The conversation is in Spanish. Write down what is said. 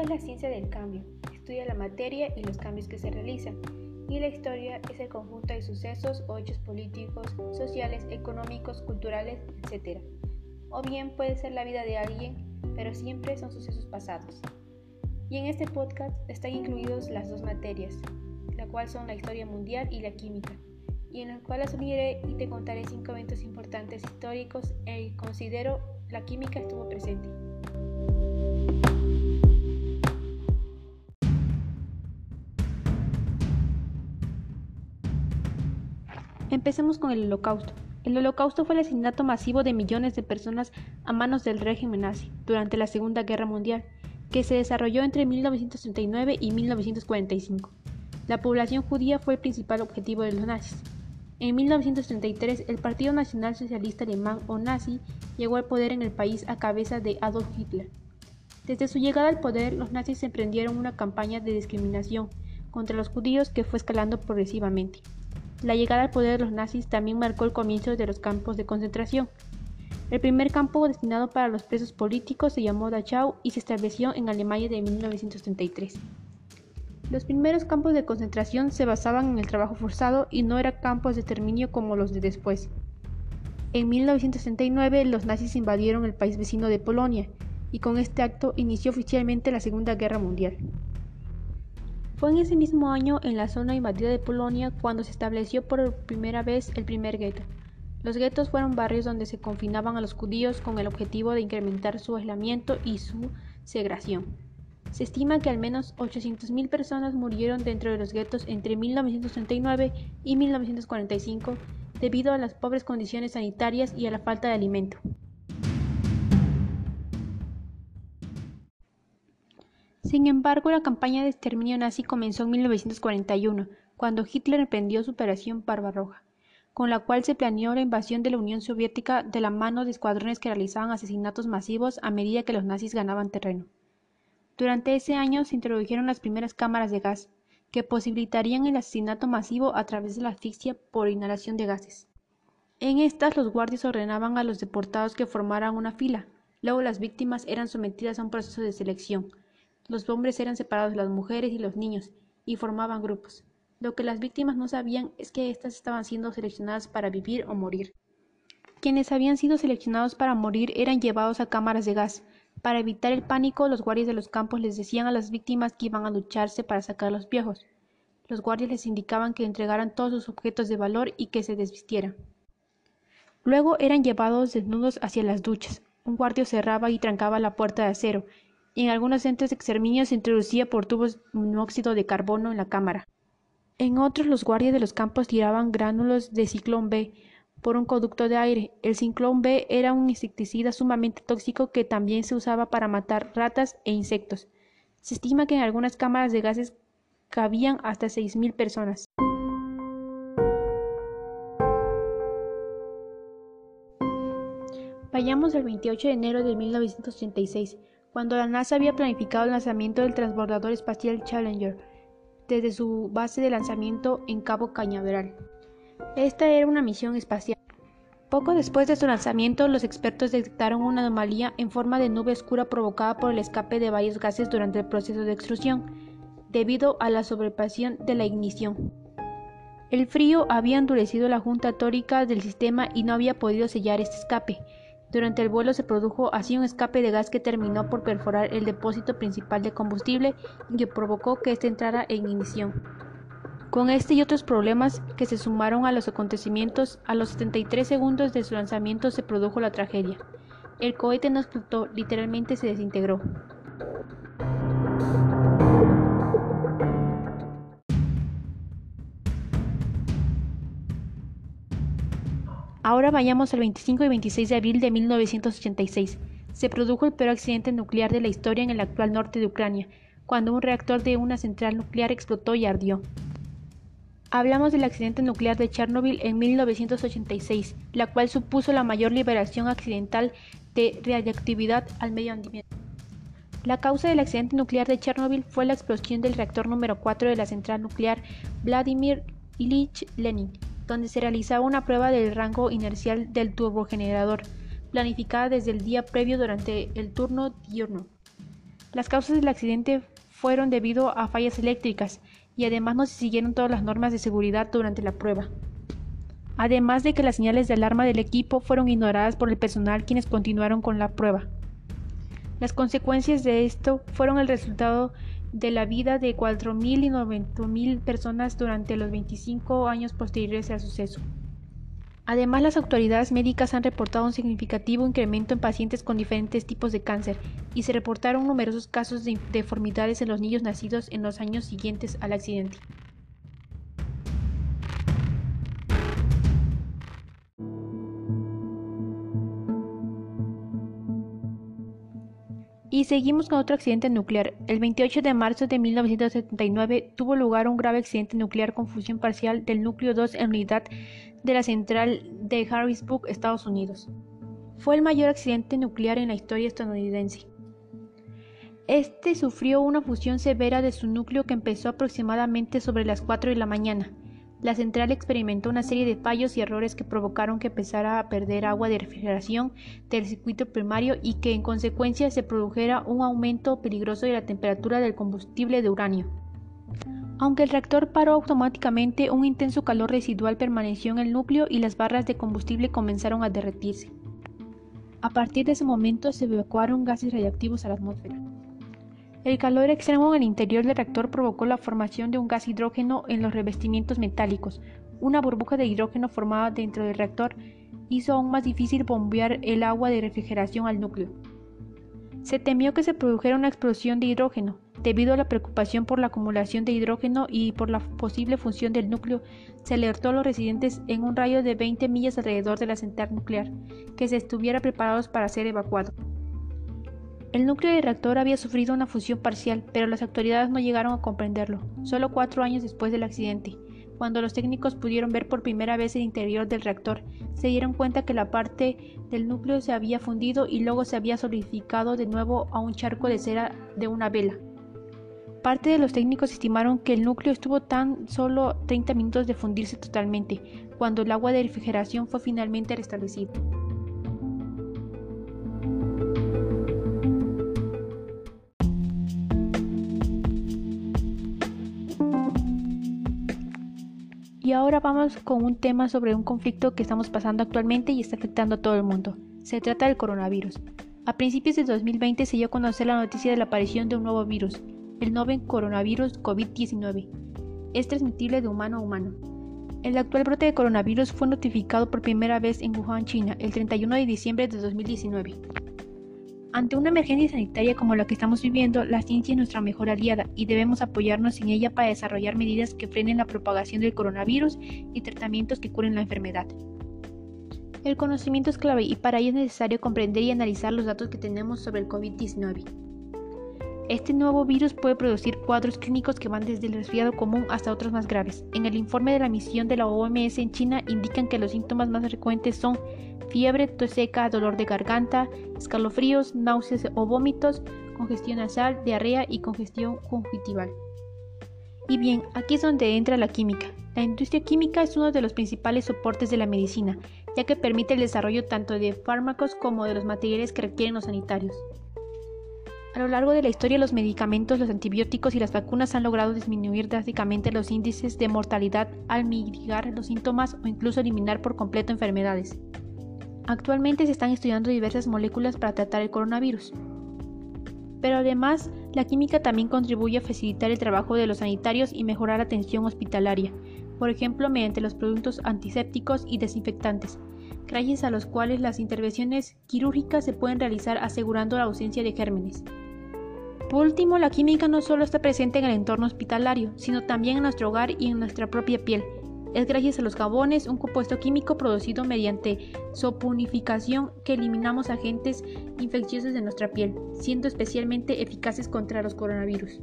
es la ciencia del cambio, estudia la materia y los cambios que se realizan, y la historia es el conjunto de sucesos o hechos políticos, sociales, económicos, culturales, etc. O bien puede ser la vida de alguien, pero siempre son sucesos pasados. Y en este podcast están incluidos las dos materias, la cual son la historia mundial y la química, y en las cuales las uniré y te contaré cinco eventos importantes históricos en que considero la química estuvo presente. Empecemos con el Holocausto. El Holocausto fue el asesinato masivo de millones de personas a manos del régimen nazi durante la Segunda Guerra Mundial, que se desarrolló entre 1939 y 1945. La población judía fue el principal objetivo de los nazis. En 1933, el Partido Nacional Socialista Alemán o nazi llegó al poder en el país a cabeza de Adolf Hitler. Desde su llegada al poder, los nazis emprendieron una campaña de discriminación contra los judíos que fue escalando progresivamente. La llegada al poder de los nazis también marcó el comienzo de los campos de concentración. El primer campo destinado para los presos políticos se llamó Dachau y se estableció en Alemania de 1933. Los primeros campos de concentración se basaban en el trabajo forzado y no eran campos de exterminio como los de después. En 1939 los nazis invadieron el país vecino de Polonia y con este acto inició oficialmente la Segunda Guerra Mundial. Fue en ese mismo año, en la zona invadida de Polonia, cuando se estableció por primera vez el primer gueto. Los guetos fueron barrios donde se confinaban a los judíos con el objetivo de incrementar su aislamiento y su segregación. Se estima que al menos 800.000 personas murieron dentro de los guetos entre 1939 y 1945 debido a las pobres condiciones sanitarias y a la falta de alimento. Sin embargo, la campaña de exterminio nazi comenzó en 1941, cuando Hitler emprendió su Operación Barbarroja, con la cual se planeó la invasión de la Unión Soviética de la mano de escuadrones que realizaban asesinatos masivos a medida que los nazis ganaban terreno. Durante ese año se introdujeron las primeras cámaras de gas, que posibilitarían el asesinato masivo a través de la asfixia por inhalación de gases. En estas los guardias ordenaban a los deportados que formaran una fila, luego las víctimas eran sometidas a un proceso de selección, los hombres eran separados de las mujeres y los niños, y formaban grupos. Lo que las víctimas no sabían es que éstas estaban siendo seleccionadas para vivir o morir. Quienes habían sido seleccionados para morir eran llevados a cámaras de gas. Para evitar el pánico, los guardias de los campos les decían a las víctimas que iban a lucharse para sacar a los viejos. Los guardias les indicaban que entregaran todos sus objetos de valor y que se desvistieran. Luego eran llevados desnudos hacia las duchas. Un guardia cerraba y trancaba la puerta de acero, en algunos centros de exterminio se introducía por tubos monóxido de carbono en la cámara. En otros los guardias de los campos tiraban gránulos de ciclón B por un conducto de aire. El ciclón B era un insecticida sumamente tóxico que también se usaba para matar ratas e insectos. Se estima que en algunas cámaras de gases cabían hasta 6.000 personas. Vayamos al 28 de enero de 1986 cuando la NASA había planificado el lanzamiento del transbordador espacial Challenger desde su base de lanzamiento en Cabo Cañaveral. Esta era una misión espacial. Poco después de su lanzamiento, los expertos detectaron una anomalía en forma de nube oscura provocada por el escape de varios gases durante el proceso de extrusión, debido a la sobrepasión de la ignición. El frío había endurecido la junta tórica del sistema y no había podido sellar este escape, durante el vuelo se produjo así un escape de gas que terminó por perforar el depósito principal de combustible y que provocó que éste entrara en ignición. Con este y otros problemas que se sumaron a los acontecimientos, a los 73 segundos de su lanzamiento se produjo la tragedia. El cohete no explotó, literalmente se desintegró. Ahora vayamos al 25 y 26 de abril de 1986. Se produjo el peor accidente nuclear de la historia en el actual norte de Ucrania, cuando un reactor de una central nuclear explotó y ardió. Hablamos del accidente nuclear de Chernobyl en 1986, la cual supuso la mayor liberación accidental de radiactividad al medio ambiente. La causa del accidente nuclear de Chernobyl fue la explosión del reactor número 4 de la central nuclear Vladimir Ilyich Lenin, donde se realizaba una prueba del rango inercial del turbogenerador, planificada desde el día previo durante el turno diurno. Las causas del accidente fueron debido a fallas eléctricas y además no se siguieron todas las normas de seguridad durante la prueba. Además de que las señales de alarma del equipo fueron ignoradas por el personal quienes continuaron con la prueba. Las consecuencias de esto fueron el resultado de la vida de 4.000 y 90.000 personas durante los 25 años posteriores al suceso. Además, las autoridades médicas han reportado un significativo incremento en pacientes con diferentes tipos de cáncer y se reportaron numerosos casos de deformidades en los niños nacidos en los años siguientes al accidente. Y seguimos con otro accidente nuclear. El 28 de marzo de 1979 tuvo lugar un grave accidente nuclear con fusión parcial del núcleo 2 en unidad de la central de Harrisburg, Estados Unidos. Fue el mayor accidente nuclear en la historia estadounidense. Este sufrió una fusión severa de su núcleo que empezó aproximadamente sobre las 4 de la mañana. La central experimentó una serie de fallos y errores que provocaron que empezara a perder agua de refrigeración del circuito primario y que en consecuencia se produjera un aumento peligroso de la temperatura del combustible de uranio. Aunque el reactor paró automáticamente, un intenso calor residual permaneció en el núcleo y las barras de combustible comenzaron a derretirse. A partir de ese momento se evacuaron gases radiactivos a la atmósfera. El calor extremo en el interior del reactor provocó la formación de un gas hidrógeno en los revestimientos metálicos. Una burbuja de hidrógeno formada dentro del reactor hizo aún más difícil bombear el agua de refrigeración al núcleo. Se temió que se produjera una explosión de hidrógeno. Debido a la preocupación por la acumulación de hidrógeno y por la posible función del núcleo, se alertó a los residentes en un rayo de 20 millas alrededor de la central nuclear que se estuvieran preparados para ser evacuados. El núcleo del reactor había sufrido una fusión parcial, pero las autoridades no llegaron a comprenderlo, solo cuatro años después del accidente. Cuando los técnicos pudieron ver por primera vez el interior del reactor, se dieron cuenta que la parte del núcleo se había fundido y luego se había solidificado de nuevo a un charco de cera de una vela. Parte de los técnicos estimaron que el núcleo estuvo tan solo 30 minutos de fundirse totalmente, cuando el agua de refrigeración fue finalmente restablecida. Y ahora vamos con un tema sobre un conflicto que estamos pasando actualmente y está afectando a todo el mundo. Se trata del coronavirus. A principios de 2020 se dio a conocer la noticia de la aparición de un nuevo virus, el novel coronavirus COVID-19. Es transmitible de humano a humano. El actual brote de coronavirus fue notificado por primera vez en Wuhan, China, el 31 de diciembre de 2019. Ante una emergencia sanitaria como la que estamos viviendo, la ciencia es nuestra mejor aliada y debemos apoyarnos en ella para desarrollar medidas que frenen la propagación del coronavirus y tratamientos que curen la enfermedad. El conocimiento es clave y para ello es necesario comprender y analizar los datos que tenemos sobre el COVID-19. Este nuevo virus puede producir cuadros clínicos que van desde el resfriado común hasta otros más graves. En el informe de la misión de la OMS en China indican que los síntomas más frecuentes son fiebre, tos seca, dolor de garganta, escalofríos, náuseas o vómitos, congestión nasal, diarrea y congestión conjuntival. Y bien, aquí es donde entra la química. La industria química es uno de los principales soportes de la medicina, ya que permite el desarrollo tanto de fármacos como de los materiales que requieren los sanitarios. A lo largo de la historia, los medicamentos, los antibióticos y las vacunas han logrado disminuir drásticamente los índices de mortalidad al mitigar los síntomas o incluso eliminar por completo enfermedades. Actualmente se están estudiando diversas moléculas para tratar el coronavirus. Pero además, la química también contribuye a facilitar el trabajo de los sanitarios y mejorar la atención hospitalaria, por ejemplo mediante los productos antisépticos y desinfectantes, gracias a los cuales las intervenciones quirúrgicas se pueden realizar asegurando la ausencia de gérmenes. Por último, la química no solo está presente en el entorno hospitalario, sino también en nuestro hogar y en nuestra propia piel, es gracias a los jabones, un compuesto químico producido mediante sopunificación que eliminamos agentes infecciosos de nuestra piel, siendo especialmente eficaces contra los coronavirus.